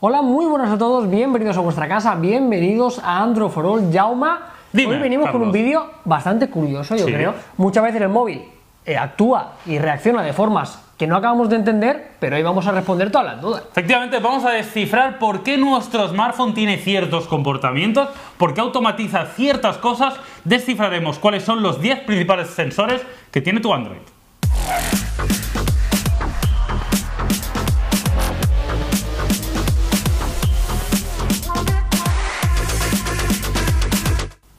Hola, muy buenas a todos, bienvenidos a vuestra casa, bienvenidos a Android for All. Jauma, Dime, hoy venimos con un vídeo bastante curioso, yo Sí. creo. Muchas veces el móvil eh, actúa y reacciona de formas que no acabamos de entender, pero hoy vamos a responder todas las dudas. Efectivamente, vamos a descifrar por qué nuestro smartphone tiene ciertos comportamientos, por qué automatiza ciertas cosas, descifraremos cuáles son los 10 principales sensores que tiene tu Android.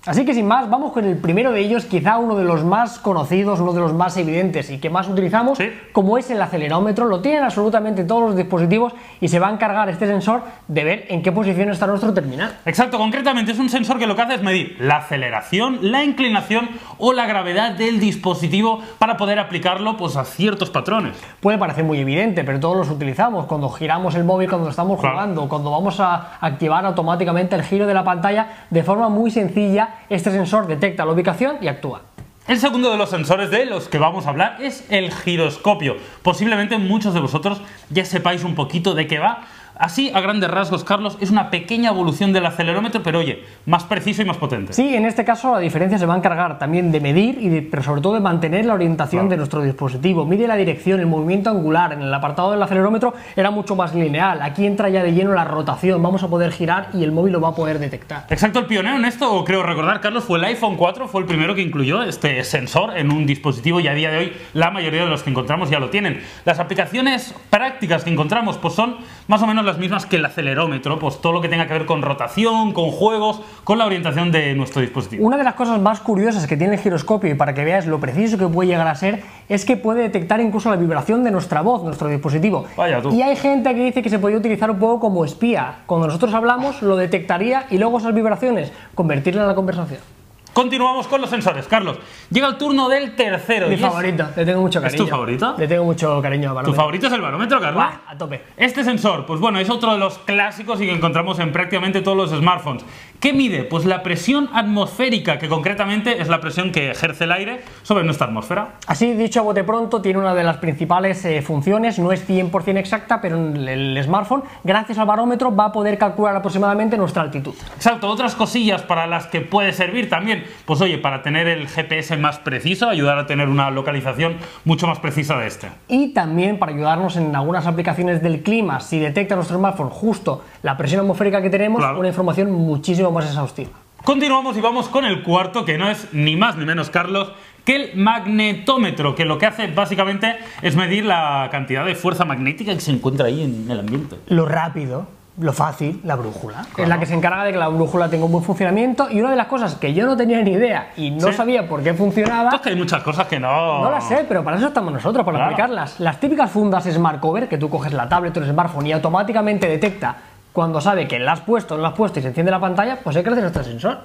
Así que sin más, vamos con el primero de ellos, quizá uno de los más conocidos, uno de los más evidentes y que más utilizamos, Sí. como es el acelerómetro. Lo tienen absolutamente todos los dispositivos y se va a encargar este sensor de ver en qué posición está nuestro terminal. Exacto, concretamente es un sensor que lo que hace es medir la aceleración, la inclinación o la gravedad del dispositivo para poder aplicarlo pues, a ciertos patrones. Puede parecer muy evidente, pero todos los utilizamos. Cuando giramos el móvil, cuando estamos Claro. jugando, cuando vamos a activar automáticamente el giro de la pantalla, de forma muy sencilla, este sensor detecta la ubicación y actúa. El segundo de los sensores de los que vamos a hablar es el giroscopio. Posiblemente muchos de vosotros ya sepáis un poquito de qué va. Así, a grandes rasgos, Carlos, es una pequeña evolución del acelerómetro, pero oye, más preciso y más potente. Sí, en este caso la diferencia se va a encargar también de medir, y de- pero sobre todo de mantener la orientación Claro. de nuestro dispositivo. Mide la dirección, el movimiento angular. En el apartado del acelerómetro era mucho más lineal. Aquí entra ya de lleno la rotación. Vamos a poder girar y el móvil lo va a poder detectar. Exacto, el pionero en esto, creo recordar, Carlos, fue el iPhone 4, fue el primero que incluyó este sensor en un dispositivo y a día de hoy la mayoría de los que encontramos ya lo tienen. Las aplicaciones prácticas que encontramos pues son más o menos las mismas que el acelerómetro, pues todo lo que tenga que ver con rotación, con juegos, con la orientación de nuestro dispositivo. Una de las cosas más curiosas que tiene el giroscopio y para que veas lo preciso que puede llegar a ser es que puede detectar incluso la vibración de nuestra voz, nuestro dispositivo. Vaya tú. Y hay gente que dice que se podría utilizar un poco como espía. Cuando nosotros hablamos lo detectaría y luego esas vibraciones convertirla en la conversación. Continuamos con los sensores, Carlos. Llega el turno del tercero. Mi y es- favorito, le tengo mucho ¿Es cariño. tu favorito? Le tengo mucho cariño al ¿Tu barómetro. favorito es el barómetro, Carlos? Buah, a tope. Este sensor, pues bueno, es otro de los clásicos y que encontramos en prácticamente todos los smartphones. ¿Qué mide? Pues la presión atmosférica, que concretamente es la presión que ejerce el aire sobre nuestra atmósfera. Así dicho a bote pronto, tiene una de las principales eh, funciones, no es 100% exacta, pero en el smartphone, gracias al barómetro, va a poder calcular aproximadamente nuestra altitud. Exacto, otras cosillas para las que puede servir también, pues oye, para tener el GPS más preciso, ayudar a tener una localización mucho más precisa de este. Y también para ayudarnos en algunas aplicaciones del clima, si detecta nuestro smartphone justo la presión atmosférica que tenemos, Claro. una información muchísimo más exhaustiva. Continuamos y vamos con el cuarto, que no es ni más ni menos, Carlos, que el magnetómetro, que lo que hace básicamente es medir la cantidad de fuerza magnética que se encuentra ahí en el ambiente. Lo rápido, lo fácil, la brújula. Es la que se encarga de que la brújula tenga un buen funcionamiento y una de las cosas que yo no tenía ni idea y no Sí. sabía por qué funcionaba, Es que hay muchas cosas que no... No las sé, pero para eso estamos nosotros, para Claro. aplicarlas. Las típicas fundas Smart Cover, que tú coges la tablet o el smartphone y automáticamente detecta cuando sabe que la has puesto no la has puesto y se enciende la pantalla, pues hay que hacer este sensor.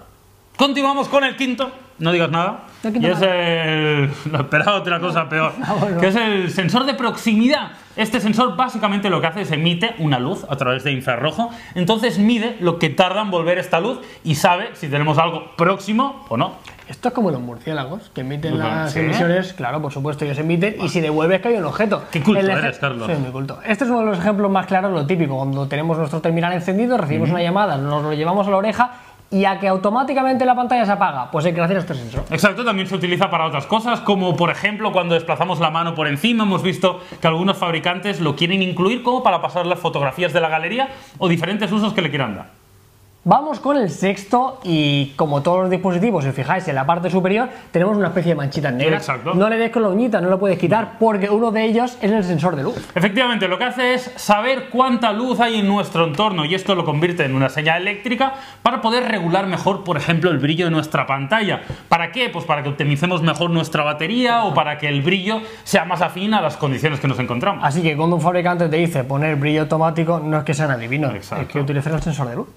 Continuamos con el quinto, no digas nada. Y es el. Lo esperaba otra cosa peor. Ah. Que es el sensor de proximidad. Este sensor básicamente lo que hace es emite una luz a través de infrarrojo. Entonces mide lo que tarda en volver esta luz y sabe si tenemos algo próximo o no. Esto es como los murciélagos, que emiten las ¿sí? emisiones, claro, por supuesto, ellos emiten, y si devuelves que hay un objeto. Qué culto El eres, Carlos. Sí, muy culto. Este es uno de los ejemplos más claros lo típico, cuando tenemos nuestro terminal encendido, recibimos una llamada, nos lo llevamos a la oreja, y a que automáticamente la pantalla se apaga, pues hay que hacer este sensor. Exacto, también se utiliza para otras cosas, como por ejemplo cuando desplazamos la mano por encima, hemos visto que algunos fabricantes lo quieren incluir como para pasar las fotografías de la galería o diferentes usos que le quieran dar. Vamos con el sexto y como todos los dispositivos, si os fijáis en la parte superior tenemos una especie de manchitas negras. Exacto. No le des con la uñita, no lo puedes quitar porque uno de ellos es el sensor de luz. Efectivamente, lo que hace es saber cuánta luz hay en nuestro entorno y esto lo convierte en una señal eléctrica para poder regular mejor, por ejemplo, el brillo de nuestra pantalla. ¿Para qué? Pues para que optimicemos mejor nuestra batería o para que el brillo sea más afín a las condiciones que nos encontramos. Así que cuando un fabricante te dice poner brillo automático, no es que sean adivinos, Exacto. es que utilizan el sensor de luz.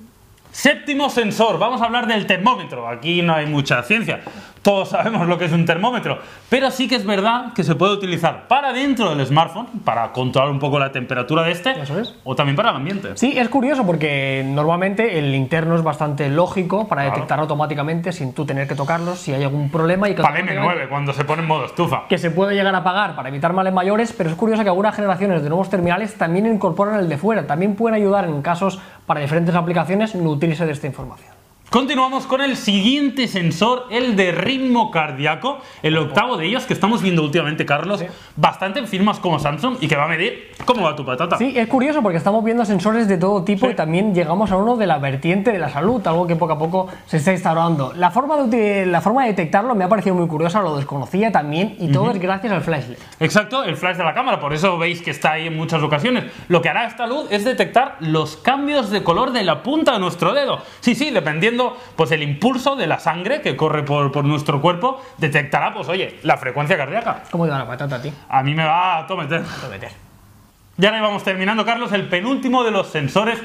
Séptimo sensor, vamos a hablar del termómetro. Aquí no hay mucha ciencia. Todos sabemos lo que es un termómetro, pero sí que es verdad que se puede utilizar para dentro del smartphone, para controlar un poco la temperatura de este, es. o también para el ambiente. Sí, es curioso porque normalmente el interno es bastante lógico para Claro. detectar automáticamente sin tú tener que tocarlo si hay algún problema y que Para automáticamente- M9, cuando se pone en modo estufa. que se puede llegar a pagar para evitar males mayores, pero es curioso que algunas generaciones de nuevos terminales también incorporan el de fuera, también pueden ayudar en casos para diferentes aplicaciones nutrirse de esta información. Continuamos con el siguiente sensor, el de ritmo cardíaco, el octavo de ellos que estamos viendo últimamente, Carlos, Sí. bastante en firmas como Samsung y que va a medir cómo va tu patata. Sí, es curioso porque estamos viendo sensores de todo tipo Sí. y también llegamos a uno de la vertiente de la salud, algo que poco a poco se está instaurando. La forma de, la forma de detectarlo me ha parecido muy curiosa, lo desconocía también y todo es gracias al flash LED. Exacto, el flash de la cámara, por eso veis que está ahí en muchas ocasiones. Lo que hará esta luz es detectar los cambios de color de la punta de nuestro dedo. Sí, sí, dependiendo pues el impulso de la sangre que corre por, por nuestro cuerpo, detectará, pues oye, la frecuencia cardíaca. ¿Cómo te va la patata a ti? A mí me va a tometer. Te meter. Ya ahora vamos terminando, Carlos. El penúltimo de los sensores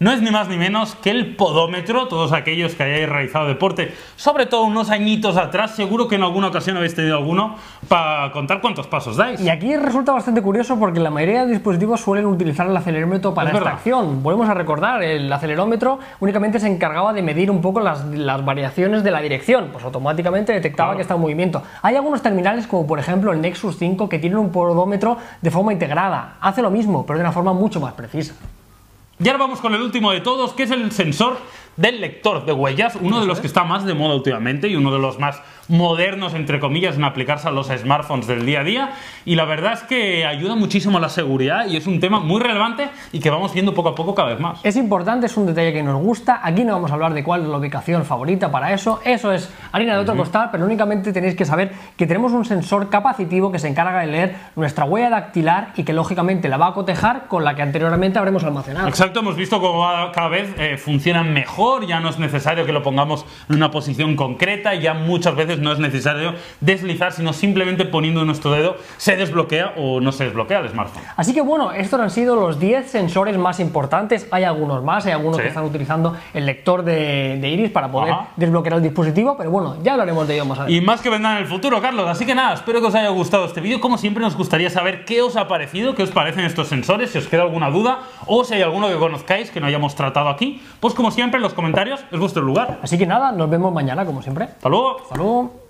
no es ni más ni menos que el podómetro. Todos aquellos que hayáis realizado deporte, sobre todo unos añitos atrás, seguro que en alguna ocasión habéis tenido alguno para contar cuántos pasos dais. Y aquí resulta bastante curioso porque la mayoría de dispositivos suelen utilizar el acelerómetro para Es esta verdad. acción. Volvemos a recordar, el acelerómetro únicamente se encargaba de medir un poco las, las variaciones de la dirección, pues automáticamente detectaba Claro. que está en movimiento. Hay algunos terminales, como por ejemplo el Nexus 5, que tienen un podómetro de forma integrada. Hace lo mismo, pero de una forma mucho más precisa. Y ahora vamos con el último de todos, que es el sensor del lector de huellas, uno de los que está más de moda últimamente y uno de los más modernos, entre comillas, en aplicarse a los smartphones del día a día. Y la verdad es que ayuda muchísimo a la seguridad y es un tema muy relevante y que vamos viendo poco a poco cada vez más. Es importante, es un detalle que nos gusta. Aquí no vamos a hablar de cuál es la ubicación favorita para eso. Eso es harina de otro costal, pero únicamente tenéis que saber que tenemos un sensor capacitivo que se encarga de leer nuestra huella dactilar y que lógicamente la va a cotejar con la que anteriormente habremos almacenado. Exacto, hemos visto cómo cada vez eh, funcionan mejor, ya no es necesario que lo pongamos en una posición concreta, ya muchas veces no es necesario deslizar, sino simplemente poniendo nuestro dedo se desbloquea o no se desbloquea el smartphone. Así que bueno, estos han sido los 10 sensores más importantes. Hay algunos más, hay algunos Sí. que están utilizando el lector de, de iris para poder Ajá. desbloquear el dispositivo, pero bueno, ya hablaremos de ello más adelante. Y más que vendrá en el futuro, Carlos. Así que nada, espero que os haya gustado este vídeo. Como siempre, nos gustaría saber qué os ha parecido, qué os parecen estos sensores, si os queda alguna duda o si hay alguno que conozcáis que no hayamos tratado aquí. Pues como siempre, en los comentarios es vuestro lugar. Así que nada, nos vemos mañana como siempre. Hasta luego. Hasta luego.